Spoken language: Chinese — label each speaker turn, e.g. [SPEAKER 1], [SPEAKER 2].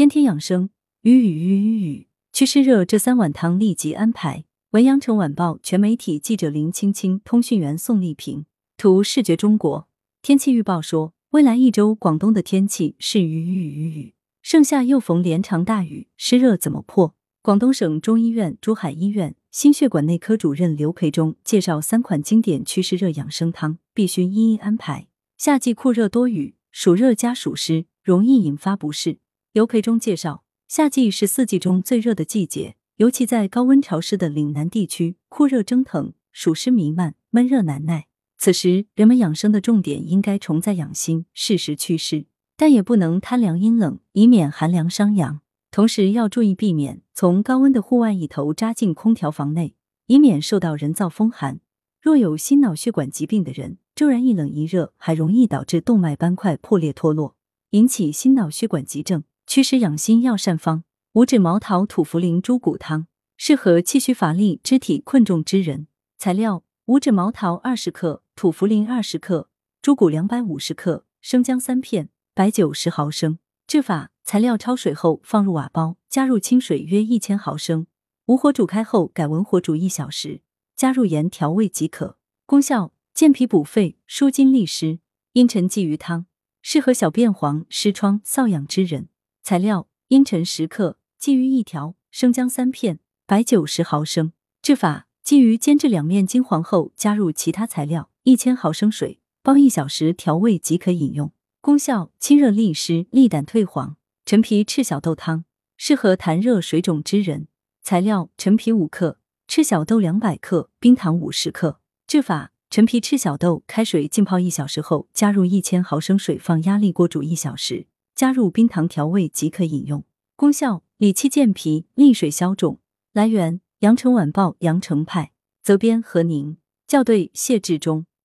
[SPEAKER 1] 天天养生，雨雨雨雨雨，祛湿热这三碗汤立即安排。文阳城晚报全媒体记者林青青，通讯员宋丽萍，图视觉中国。天气预报说，未来一周广东的天气是雨雨雨雨，盛夏又逢连场大雨，湿热怎么破？广东省中医院珠海医院心血管内科主任刘培忠介绍三款经典祛湿热养生汤，必须一一安排。夏季酷热多雨，暑热加暑湿，容易引发不适。刘培忠介绍，夏季是四季中最热的季节，尤其在高温潮湿的岭南地区，酷热蒸腾，暑湿弥漫，闷热难耐。此时，人们养生的重点应该重在养心，适时祛湿，但也不能贪凉阴冷，以免寒凉伤阳。同时，要注意避免从高温的户外一头扎进空调房内，以免受到人造风寒。若有心脑血管疾病的人，骤然一冷一热，还容易导致动脉斑块破裂脱落，引起心脑血管急症。祛湿养心药膳方：五指毛桃土茯苓猪骨汤，适合气虚乏力、肢体困重之人。材料：五指毛桃二十克，土茯苓二十克，猪骨两百五十克，生姜三片，白酒十毫升。制法：材料焯水后放入瓦煲，加入清水约一千毫升，武火煮开后改文火煮一小时，加入盐调味即可。功效：健脾补肺、舒筋利湿。茵陈鲫鱼汤适合小便黄、湿疮、瘙痒之人。材料：茵陈十克，鲫鱼一条，生姜三片，白酒十毫升。制法：鲫鱼煎至两面金黄后，加入其他材料，一千毫升水，煲一小时调味即可饮用。功效：清热利湿，利胆退黄。陈皮赤小豆汤适合痰热水肿之人。材料：陈皮五克，赤小豆两百克，冰糖五十克。制法：陈皮赤小豆开水浸泡一小时后，加入一千毫升水，放压力锅煮一小时。加入冰糖调味即可饮用。功效：理气健脾，利水消肿。来源：羊城晚报羊城派，责编何宁，校对：谢志忠。